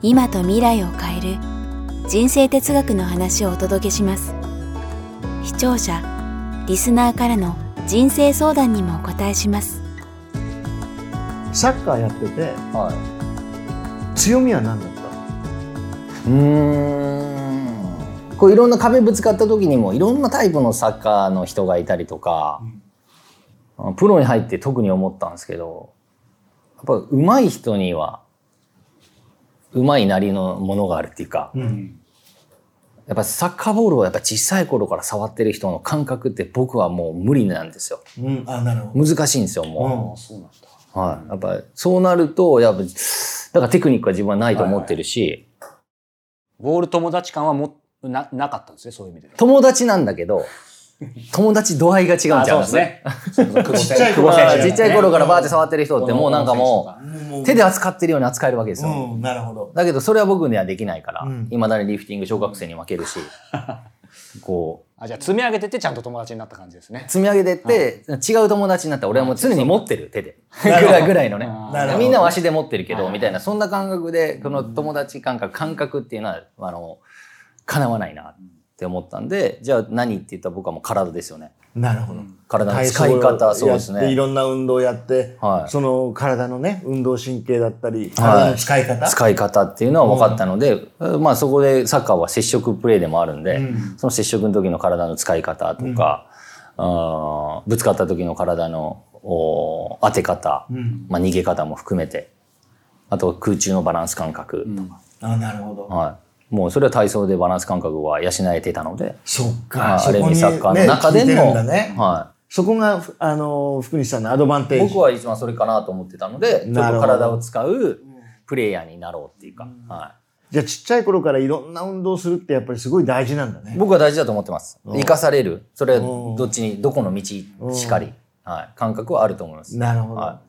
今と未来を変える人生哲学の話をお届けします。視聴者リスナーからの人生相談にもお答えします。サッカーやっててはい。強みは何だった？うーん。こういろんな壁ぶつかった時にもいろんなタイプのサッカーの人がいたりとか、プロに入って特に思ったんですけどやっぱ上手い人には上手いなりのものがあるっていうか、うん。やっぱサッカーボールをやっぱ小さい頃から触ってる人の感覚って僕はもう無理なんですよ。うん。あなるほど。難しいんですよもう。んそうなんだ。う。はい。やっぱそうなるとやっぱだからテクニックは自分はないと思ってるし、ボール友達感はもななかったんですね、そうい。う意味で。友達なんだけど友達度合いが違うんちゃいますね。そうそう。久保選手ちっちゃい頃久保選手ちっちゃい頃からバーって触ってる人ってもうなんかももう手で扱ってるように扱えるわけですよ。うんなるほど。だけどそれは僕にはできないから、うん。いまだにリフティング小学生に負けるし、こう、あじゃあ積み上げてってちゃんと友達になった感じですね。積み上げてって、違う友達になったら俺はもう常に持ってる手で。ぐらいぐらいのね。みんなは足で持ってるけど、はい。みたいな、そんな感覚で、この友達感覚、感覚っていうのは、あの、叶わないなって思ったんで、じゃあ何って言ったら僕はもう体ですよね。なるほど。体の使い方、そうですやっていね。ろんな運動をやって、はい。その体のね運動神経だったりはい。体の使い方、使い方っていうのは分かったので、まあそこでサッカーは接触プレーでもあるんで、うん。その接触の時の体の使い方とか、あーぶつかった時の体のお当て方、うん。まあ、逃げ方も含めてあと空中のバランス感覚とか、あなるほど、はい、もうそれは体操でバランス感覚は養えてたので、そっはいかそある意味こにサッカーの中でも、ね。はそこがあの福西さんのアドバンテい、ージ。僕は一番それかなと思ってたのでちょっと体を使うプレイヤーになろうっていうか、はい。じゃあちっちゃい頃からいろんな運動をするってやっぱりすごい大事なんだね。僕は大事だと思ってます。生かされる。それはうん。どっちに、どこの道しかり、はい、感覚はあると思います。なるほど。は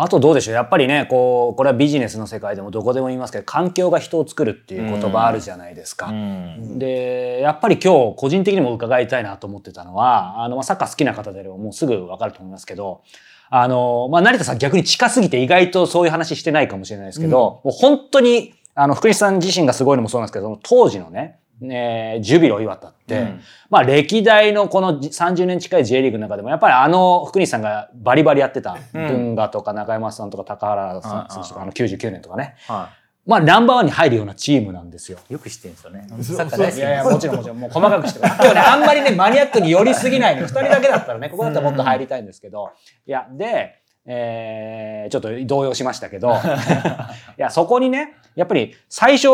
あとどうでしょうやっぱりねこうこれはビジネスの世界でもどこでも言いますけど環境が人を作るっていう言葉あるじゃないですか。うん。でやっぱり今日個人的にも伺いたいなと思ってたのはあのまあサッカー好きな方であればもうすぐ分かると思いますけどあの、まあ、成田さん逆に近すぎて意外とそういう話してないかもしれないですけど、もう本当にあの福西さん自身がすごいのもそうなんですけどその当時のねねジュビロ磐田って、うんまあ歴代のこの30年近い J リーグの中でもやっぱりあの福西さんがバリバリやってた文雅とか中山さんとか高原さん選手とかあの99年とかねはまあナンバーワンに入るようなチームなんですよ。い。よく知ってるんですよね。サッカー大好きいやいや、もちろんもちろん、もう細かくして 今日ね、あんまりね、マニアックに寄りすぎないの。二人だけだったらね、ここだったらもっと入りたいんですけど。いや、で、えー、ちょっと動揺しましたけど、いや、そこにね、やっぱり最初、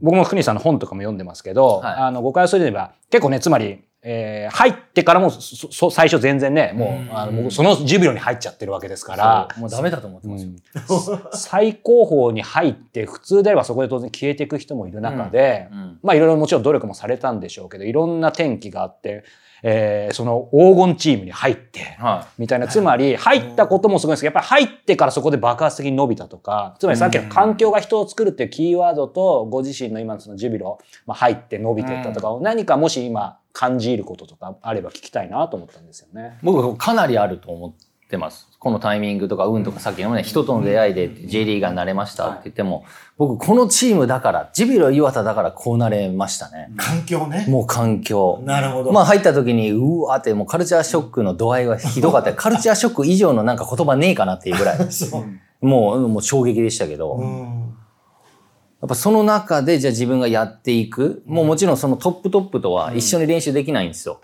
僕も福西さんの本とかも読んでますけど、はい。あの、誤解をそれば、結構ね、つまり、えー入ってからもそそ最初全然ね、もう、あの僕そのジュビロに入っちゃってるわけですから、もうダメだと思ってますよ。最高峰に入って普通であればそこで当然消えていく人もいる中で、うん。うん。まあいろいろもちろん努力もされたんでしょうけどいろんな転機があって、えーその黄金チームに入ってはみたいな。つまり入ったこともすごいんですけどやっぱり入ってからそこで爆発的に伸びたとかつまりさっきの環境が人を作るっていうキーワードとご自身の今のそのジュビロ、まあ、入って伸びていったとかを何かもし今感じることとかあれば聞きたいなと思ったんですよね。い。僕かなりあると思ってます。このタイミングとか運とかさっきのね、人との出会いで J リーガーになれましたって言っても、僕このチームだから、ジビロ磐田だからこうなれましたね。環境ね。もう環境。なるほど。まあ入った時に、うわーってもうカルチャーショックの度合いがひどかった。カルチャーショック以上のなんか言葉ねえかなっていうぐらい。そう。もう、もう衝撃でしたけど。うん。やっぱその中でじゃあ自分がやっていく。もうもちろんそのトップトップとは一緒に練習できないんですよ。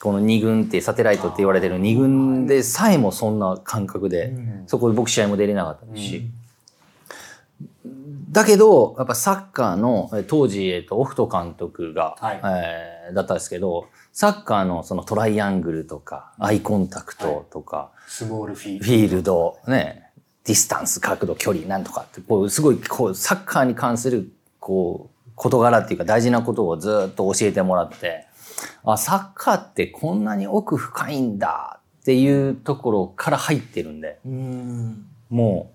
この2軍ってサテライトって言われてる2軍でさえもそんな感覚で、そこで僕試合も出れなかったですし。だけど、やっぱサッカーの、え当時、えっと、オフト監督が、はい。えーだったんですけど、サッカーのそのトライアングルとか、アイコンタクトとか、スモールフィーフィールド、ね、ディスタンス、角度、距離、なんとかって、こう、すごい、こう、サッカーに関する、こう、事柄っていうか大事なことをずっと教えてもらって、あ、サッカーってこんなに奥深いんだっていうところから入ってるんで、うん。も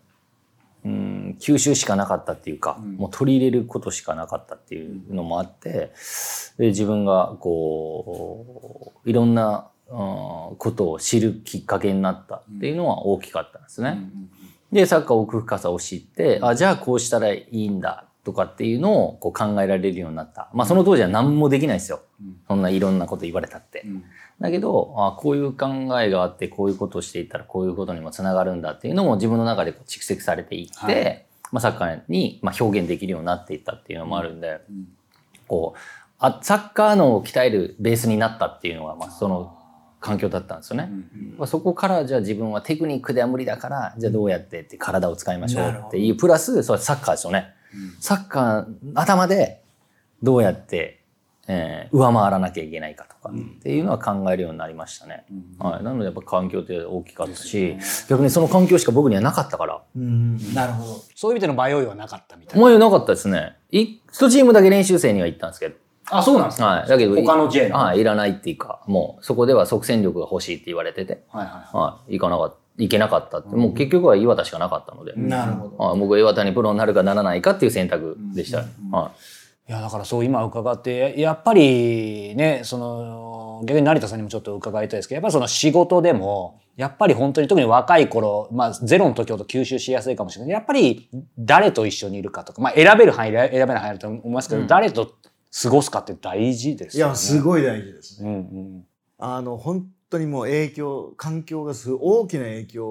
う、うん、吸収しかなかったっていうか、もう取り入れることしかなかったっていうのもあって、で自分がこう、いろんな、うんことを知るきっかけになったっていうのは大きかったんですね。で、サッカー奥深さを知って、あ、じゃあこうしたらいいんだとかっていうのをこう考えられるようになった。まあその当時は何もできないですよ。そんないろんなこと言われたって。だけど、あこういう考えがあって、こういうことをしていったらこういうことにもつながるんだっていうのも自分の中でこう蓄積されていって、はいまあサッカーにまあ表現できるようになっていったっていうのもあるんで、こうあ、サッカーのを鍛えるベースになったっていうのが、まあその環境だったんですよね。まあそこからじゃあ自分はテクニックでは無理だから、じゃあどうやってって体を使いましょうっていう、プラス、それサッカーですよね。サッカー、頭でどうやって、えー上回らなきゃいけないかとかっていうのは考えるようになりましたね。はい。なのでやっぱ環境って大きかったし、逆にその環境しか僕にはなかったから、うん。なるほど。そういう意味での迷いはなかったみたいな。思いはなかったですね。一チームだけ練習生には行ったんですけど、あ、そうなんですかはい。だけど、他の J のはい、いらないっていうか、もうそこでは即戦力が欲しいって言われてて、はいはい。はい、行かなかった、行けなかったって、もう結局は岩田しかなかったので、なるほど。はい、僕は岩田にプロになるかならないかっていう選択でした。はい。やだからそう今伺ってやっぱりねその逆に成田さんにもちょっと伺いたいですけどやっぱりその仕事でもやっぱり本当に特に若い頃まあゼロの時ほど吸収しやすいかもしれない。やっぱり誰と一緒にいるかとかまあ選べる範囲選べない範囲あると思いますけど、誰と過ごすかって大事ですよね。いや、すごい大事ですね。うんうん。あの、本当にもう影響、環境がすごい大きな影響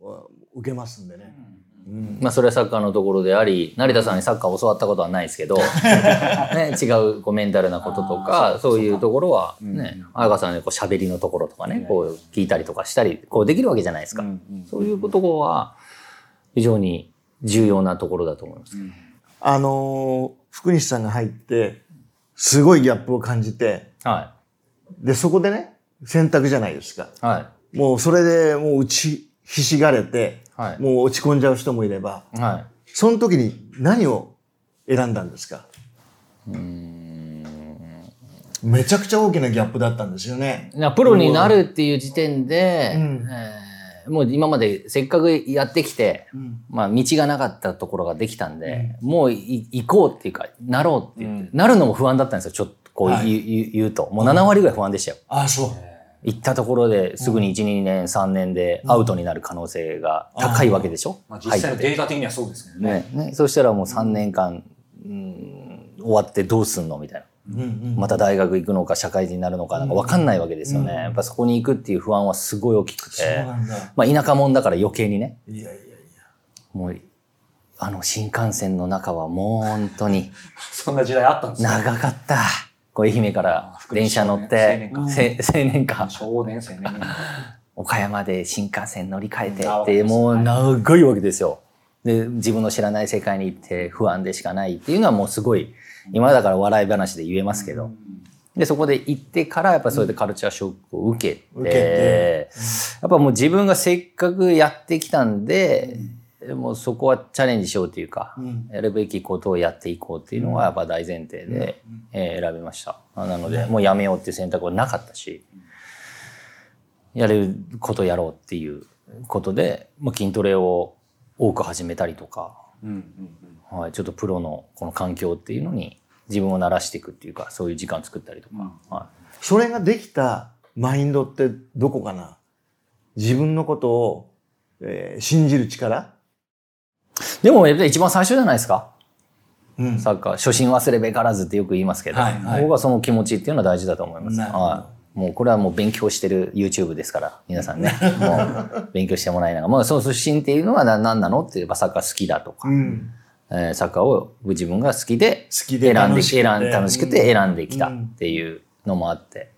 を受けますんでね。うん。まあそれはサッカーのところであり、成田さんにサッカーを教わったことはないですけど、ね、違うこうメンタルなこととか、そういうところはね、彩香さんのこう喋りのところとかね、こう聞いたりとかしたり、こうできるわけじゃないですか。そういうところは非常に重要なところだと思います。あのー福西さんが入って、すごいギャップを感じて、はで、そこでね、選択じゃないですか。い。はもうそれでもう打ちひしがれて、はいもう落ち込んじゃう人もいれば、い。はい。その時に何を選んだんですか？めちゃくちゃ大きなギャップだったんですよね。なプロになるっていう時点で、うんえーもう今までせっかくやってきて、んまあ道がなかったところができたんで、もうい行こうっていうか、なろうって言って、なるのも不安だったんですよ、ちょっとこう言う,、はい言うと。もう7割ぐらい不安でしたよ。ああ、そう。行ったところですぐに1、2年、3年でアウトになる可能性が高いわけでしょ、まあ、実際のデータ的にはそうですけどね。ねね。そしたらもう3年間、うん終わってどうすんのみたいな。うんうん。また大学行くのか社会人になるのかなんか分かんないわけですよね。やっぱそこに行くっていう不安はすごい大きくて。そうなんだ。まあ田舎者だから余計にね。いやいやいや。もう、あの新幹線の中はもう本当に そんな時代あったんですね。長かった。こう愛媛から電車乗って、青年か、少年生ね。岡山で新幹線乗り換えてって、もう長いわけですよ。で、自分の知らない世界に行って不安でしかないっていうのはもうすごい、今だから笑い話で言えますけど、で、そこで行ってから、やっぱそれでカルチャーショックを受けて、受けて。やっぱもう自分がせっかくやってきたんで、もうそこはチャレンジしようというか、ん。やるべきことをやっていこうっていうのがやっぱ大前提で、えー選びました。なので、もうやめようっていう選択はなかったし、やれることやろうっていうことで、まあ、筋トレを多く始めたりとか、はい、ちょっとプロのこの環境っていうのに自分を慣らしていくっていうか、そういう時間作ったりとか。はそれができたマインドってどこかな？自分のことを、えー信じる力？い、でもやっぱり一番最初じゃないですか。うんサッカー、初心忘れべからずってよく言いますけど、はいはい僕はその気持ちっていうのは大事だと思います。はい。もうこれはもう勉強してる YouTube ですから、皆さんね、もう勉強してもらいながら、まあその初心っていうのはな何なのって言えばサッカー好きだとか、うん。えーサッカーを自分が好きで、好きで選んで選ん楽しくて選んできたっていうのもあって。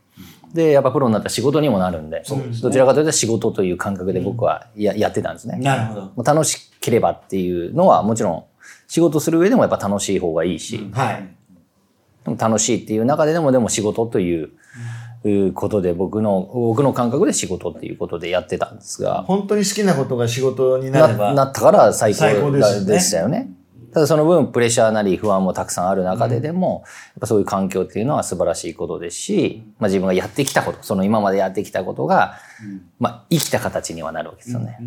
で、やっぱプロになったら仕事にもなるんで、どちらかというと仕事という感覚で僕はや,、やってたんですね。なるほど。楽しければっていうのはもちろん仕事する上でもやっぱ楽しい方がいいし、はい。でも楽しいっていう中ででもでも仕事という、いうことで僕の、僕の感覚で仕事っていうことでやってたんですが、本当に好きなことが仕事になれば。ななったから最高最高ですよねでしたよね。ただその分プレッシャーなり不安もたくさんある中ででも、やっぱそういう環境っていうのは素晴らしいことですし、まあ自分がやってきたこと、その今までやってきたことが、まあ生きた形にはなるわけですよね。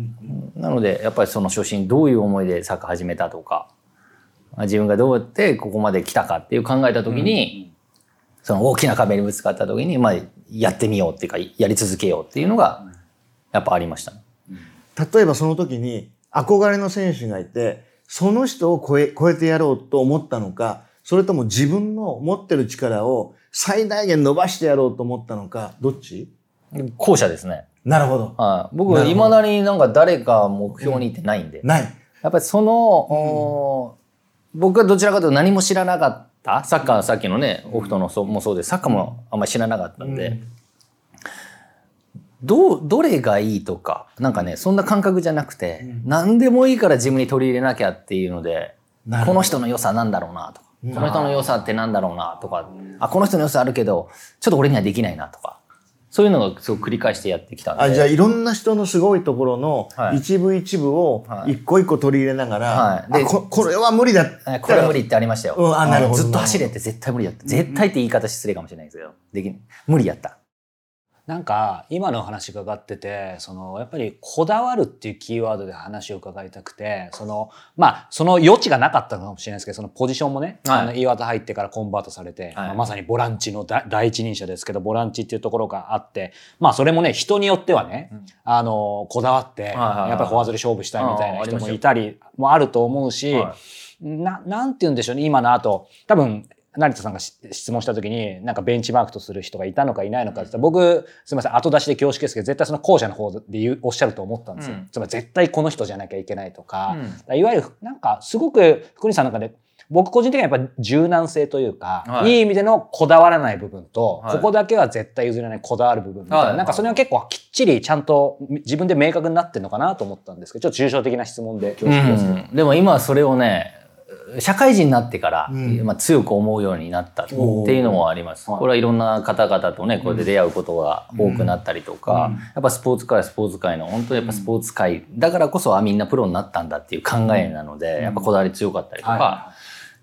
なのでやっぱりその初心どういう思いでサッカー始めたとか、まあ自分がどうやってここまで来たかっていう考えた時に、その大きな壁にぶつかった時に、まあやってみようっていうか、やり続けようっていうのが、やっぱありましたね。例えばその時に憧れの選手がいて、その人を超え、超えてやろうと思ったのか、それとも自分の持ってる力を最大限伸ばしてやろうと思ったのか、どっち？後者ですね。なるほど。はい。僕、いまだになんか誰か目標にってないんで。ない。やっぱりその、お僕はどちらかというと何も知らなかった。サッカー、さっきのね、オフトのそうもそうです。サッカーもあんまり知らなかったんで、どう、どれがいいとか、なんかね、そんな感覚じゃなくて、何でもいいから自分に取り入れなきゃっていうので、この人の良さなんだろうなとか、この人の良さってなんだろうなとか、あ、この人の良さあるけど、ちょっと俺にはできないなとか、そういうのがすごく繰り返してやってきたんで。あ、じゃあいろんな人のすごいところのはい一部一部をはい一個一個取り入れながら、はいであこ、これは無理だこれ無理ってありましたよ。うんあなるほどずっと走れって絶対無理だった。絶対って言い方失礼かもしれないですけど、できん無理やった。なんか今のお話伺っててそのやっぱりこだわるっていうキーワードで話を伺いたくてそのまあその余地がなかったのかもしれないですけどそのポジションもね、はい。あの岩田入ってからコンバートされて、まあまさにボランチのだ第一人者ですけどボランチっていうところがあってまあそれもね人によってはね、あのこだわって、はいはいやっぱりフォアゾで勝負したいみたいな人もいたりもあると思うし、はな、なんて言うんでしょうね、今の後、多分、成田さんがし質問した時に、なんかベンチマークとする人がいたのかいないのかって言ったら、僕、すみません、後出しで恐縮ですけど、絶対その後者の方でおっしゃると思ったんですよ。うん。つまり絶対この人じゃなきゃいけないとか、うん。いわゆる、なんか、すごく、福西さんの中で、僕個人的にはやっぱ柔軟性というか、はい。い、い意味でのこだわらない部分と、はい。ここだけは絶対譲れないこだわる部分みたいな、はい。なんかそれは結構きっちりちゃんと自分で明確になってるのかなと思ったんですけど、ちょっと抽象的な質問で恐縮ですけど。うん。でも今はそれをね、社会人になってから、うん。まあ、強く思うようになったっていうのもあります。これはいろんな方々とね、これで出会うことが多くなったりとか、やっぱスポーツ界はスポーツ界の、本当にやっぱスポーツ界だからこそ、あ、みんなプロになったんだっていう考えなので、やっぱこだわり強かったりとか、は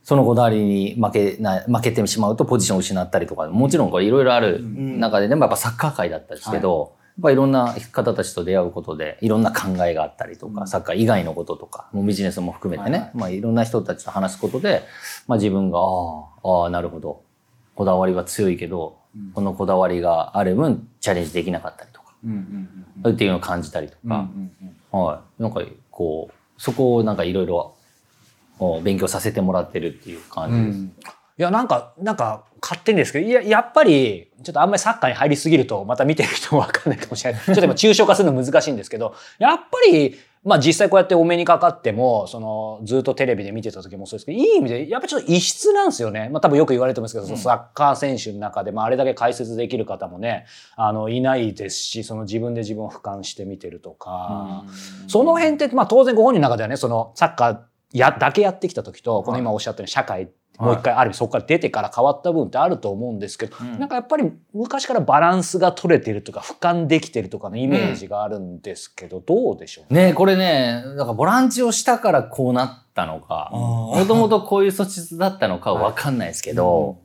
そのこだわりに負けな負けてしまうとポジションを失ったりとか、もちろんこれいろいろある中で、でもやっぱサッカー界だったんですけど、ぱいろんな方たちと出会うことで、いろんな考えがあったりとか、サッカー以外のこととか、もうビジネスも含めてね、まあいろんな人たちと話すことで、まあ自分が、ああ、なるほど。こだわりは強いけど、このこだわりがある分、チャレンジできなかったりとか、っていうのを感じたりとか、はい。なんかこう、そこをなんかいろいろお勉強させてもらってるっていう感じです。いや、なんか、なんか、勝手にですけど、いや、やっぱり、ちょっとあんまりサッカーに入りすぎると、また見てる人もわかんないかもしれない。ちょっと今、抽象化するの難しいんですけど、やっぱり、まあ実際こうやってお目にかかっても、その、ずっとテレビで見てた時もそうですけど、いい意味で、やっぱちょっと異質なんですよね。まあ多分よく言われてますけど、そのサッカー選手の中で、まああれだけ解説できる方もね、あの、いないですし、その自分で自分を俯瞰して見てるとか、その辺って、まあ当然ご本人の中ではね、そのサッカーや、だけやってきた時と、この今おっしゃったように社会、もう一回ある意味そこから出てから変わった部分ってあると思うんですけど、ん。なんかやっぱり昔からバランスが取れてるとか俯瞰できてるとかのイメージがあるんですけど、どうでしょうね？これね、だからボランチをしたからこうなったのか、もともとこういう素質だったのかはわかんないですけど、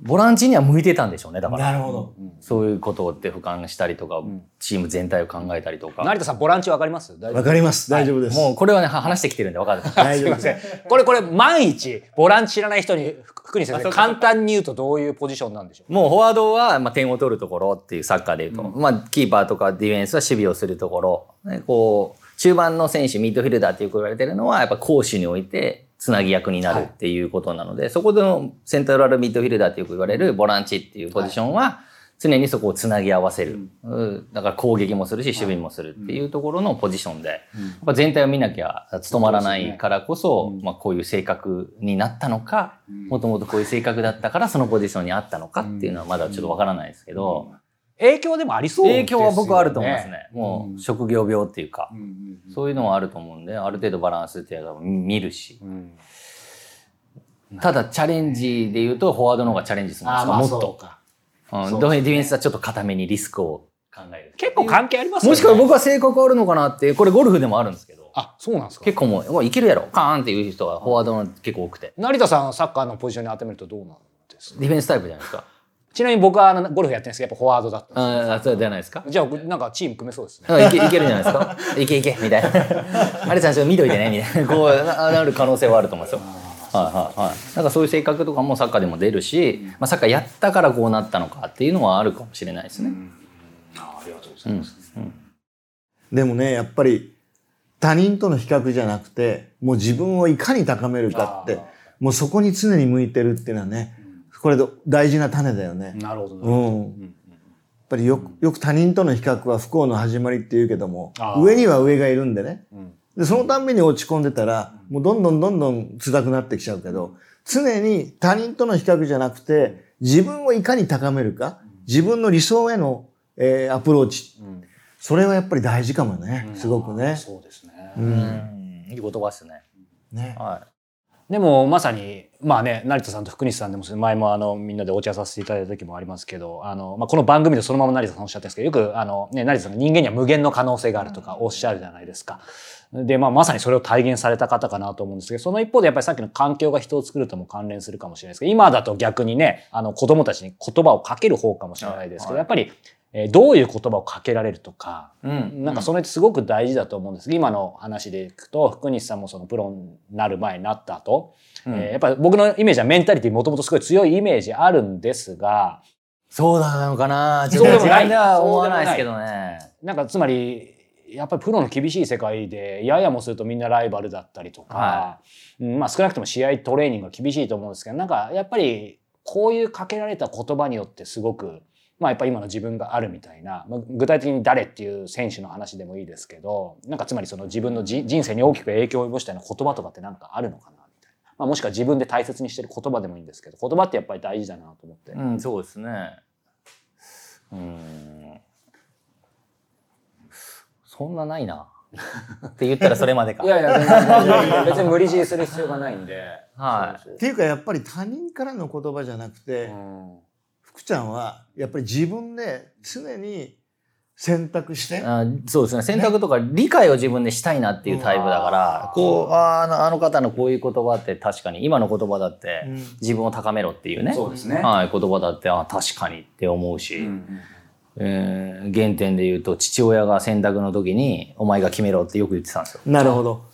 ボランチには向いてたんでしょうね、だから。なるほど。そういうことって俯瞰したりとか、チーム全体を考えたりとか。成田さんボランチわかります？大丈夫わかります。大丈夫です。もうこれはね、は話してきてるんでわかる。大丈夫です。これこれ万一ボランチ知らない人に福西先生簡単に言うとどういうポジションなんでしょう？もうフォワードは、まあ、点を取るところっていうサッカーで言うと、まあ、キーパーとかディフェンスは守備をするところ、ねこう、中盤の選手、ミッドフィルダーってよく言われてるのは、やっぱ攻守において、つなぎ役になるっていうことなので、そこでのセントラルミッドフィルダーってよく言われるボランチっていうポジションは、常にそこをつなぎ合わせる。うん。だから攻撃もするし、守備もするっていうところのポジションで、やっぱ全体を見なきゃ務まらないからこそ、まあこういう性格になったのか、もともとこういう性格だったからそのポジションにあったのかっていうのはまだちょっとわからないですけど、影響でもありそうですよね影響は僕はあると思いますね。もう職業病っていうか、そういうのはあると思うんで、ある程度バランスっていうのは見るし。ただチャレンジで言うと、フォワードの方がチャレンジするんですか、もっと。かうん、ディフェンスはちょっと固めにリスクを考える。結構関係ありますよね。もしくは僕は性格あるのかなって、これゴルフでもあるんですけど、あ、そうなんですか。結構もう、もういけるやろ、カーンっていう人はフォワードの結構多くて、成田さんはサッカーのポジションに当てめるとどうなんですか？ディフェンスタイプじゃないですか。ちなみに僕はあのゴルフやってるんですけど、やっぱフォワードだったんですああ、そうじゃないですか？じゃあ、なんかチーム組めそうですね。あいけいけるんじゃないですか？いけいけみたいな。あれちゃんちょっと見といてねみたいな。こうななる可能性はあると思うんですよ。はいはいはい。なんかそういう性格とかもサッカーでも出るし、まあサッカーやったからこうなったのかっていうのはあるかもしれないですね。あありがとうございます。でもね、やっぱり他人との比較じゃなくて、もう自分をいかに高めるかってもうそこに常に向いてるっていうのはね、これで大事な種だよね。なるほど。なるうん。やっぱりよく、よく他人との比較は不幸の始まりって言うけども上には上がいるんでね。うんで、そのたんびに落ち込んでたら、もうどんどんどんどん辛くなってきちゃうけど、常に他人との比較じゃなくて、自分をいかに高めるか、自分の理想への、えーアプローチ。うんそれはやっぱり大事かもね。すごくね。そうですね。う。うんん。いい言葉ですね。ね。はでもまさにまあね成田さんと福西さんでも前もあのみんなでお茶させていただいた時もありますけどあの、まあ、この番組でそのまま成田さんおっしゃってるんですけどよくあの、ね、成田さんが人間には無限の可能性があるとかおっしゃるじゃないですか。で、まあ、まさにそれを体現された方かなと思うんですけどその一方でやっぱりさっきの環境が人を作るとも関連するかもしれないですけど今だと逆にねあの子供たちに言葉をかける方かもしれないですけど、はい。やっぱり、えーどういう言葉をかけられるとか、い。うんなんかそれってすごく大事だと思うんです今の話でいくと福西さんもそのプロになる前になった後、うんえーやっぱり僕のイメージはメンタリティもともとすごい強いイメージあるんですがそうなのかなそうでもない自分では思わないですけどね。なんかつまりやっぱりプロの厳しい世界でややもするとみんなライバルだったりとか、はうんまあ少なくとも試合トレーニングが厳しいと思うんですけどなんかやっぱりこういうかけられた言葉によってすごく。まあやっぱり今の自分があるみたいな、まあ、具体的に誰っていう選手の話でもいいですけどなんかつまりその自分のじ人生に大きく影響を及ぼしたような言葉とかってなんかあるのかなみたいな、まあ、もしくは自分で大切にしてる言葉でもいいんですけど言葉ってやっぱり大事だなと思って、うん、そうですね。うん。そんなないな。って言ったらそれまでか。いやいや別に無理強いする必要がないんではいっていうかやっぱり他人からの言葉じゃなくて、そう福ちゃんはやっぱり自分で常に選択して、あそうですね。選択とか理解を自分でしたいなっていうタイプだから、こうあーあの方のこういう言葉って確かに今の言葉だって、うん。自分を高めろっていうね。そうですね。はい、言葉だってあ確かにって思うし、うん。えー原点で言うと父親が選択の時に「お前が決めろ」ってよく言ってたんですよ。なるほどど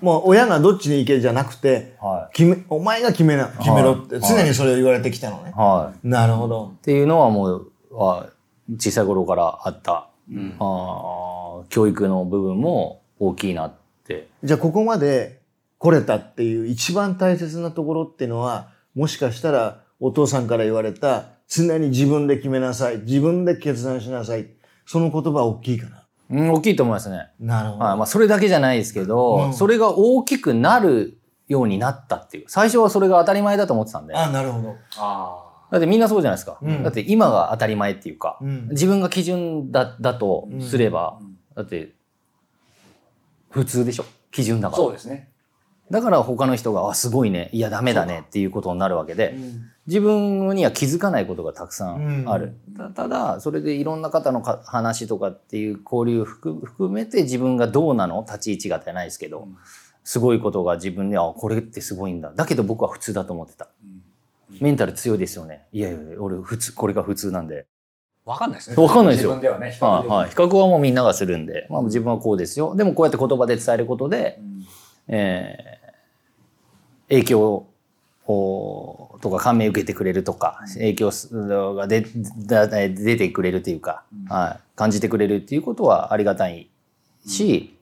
もう親がどっちに行けじゃなくて、は決めお前が決めな決めろって常にそれを言われてきたのね、はい、なるほど。っていうのはもうは小さい頃からあった、あー教育の部分も大きいなって。じゃあここまで来れたっていう一番大切なところっていうのはもしかしたらお父さんから言われた常に自分で決めなさい自分で決断しなさい。その言葉は大きいかなうん、大きいと思いますね。なるほど、はいまあ、それだけじゃないですけど、うんそれが大きくなるようになったっていう。最初はそれが当たり前だと思ってたんで。だあなるほどあってみんなそうじゃないですか。うんだって今が当たり前っていうか、うん自分が基準だだとすれば、だって普通でしょ基準だあから。そうですねだから他の人が、あ、すごいね、いや、ダメだねっていうことになるわけで、自分には気づかないことがたくさんある。たただ、それでいろんな方のか話とかっていう交流含含めて自分がどうなの？立ち位置がじゃないですけど、すごいことが自分で、あ、これってすごいんだ。だけど僕は普通だと思ってた。メンタル強いですよね。いやいや、俺普通、これが普通なんで。わかんないですねわかんないですよ自分ではね比較ではい、はい。比較はもうみんながするんで、まあ自分はこうですよ。でもこうやって言葉で伝えることで、えー影響をとか感銘受けてくれるとか、影響すが出てくれるというか、はい、感じてくれるっていうことはありがたいし、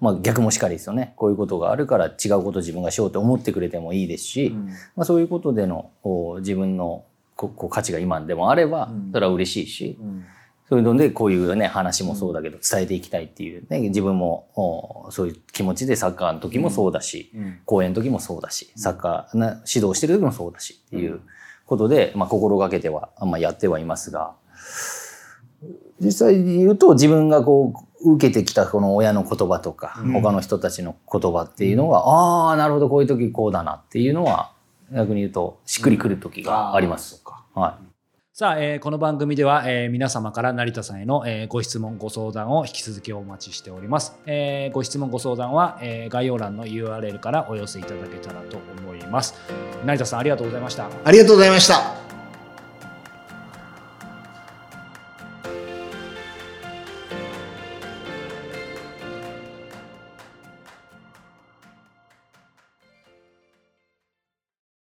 まあ逆もしかりですよね。こういうことがあるから違うことを自分がしようと思ってくれてもいいですし、まあそういうことでのお自分のこ価値が今でもあれば、それは嬉しいし、そういうので、こういうね、話もそうだけど、伝えていきたいっていうね、自分も、おそういう気持ちでサッカーの時もそうだし、講演の時もそうだし、サッカーな指導してる時もそうだしっていうことで、まあ、心がけては、まあ、やってはいますが、実際言うと自分がこう、受けてきたこの親の言葉とか、他の人たちの言葉っていうのが、ああ、なるほど、こういう時こうだなっていうのは、逆に言うと、しっくりくる時があります。はい。さあ、えーこの番組では、えー皆様から成田さんへの、えーご質問、ご相談を引き続きお待ちしております。えーご質問、ご相談は、えー概要欄の URL からお寄せいただけたらと思います。成田さん、ありがとうございました。ありがとうございました。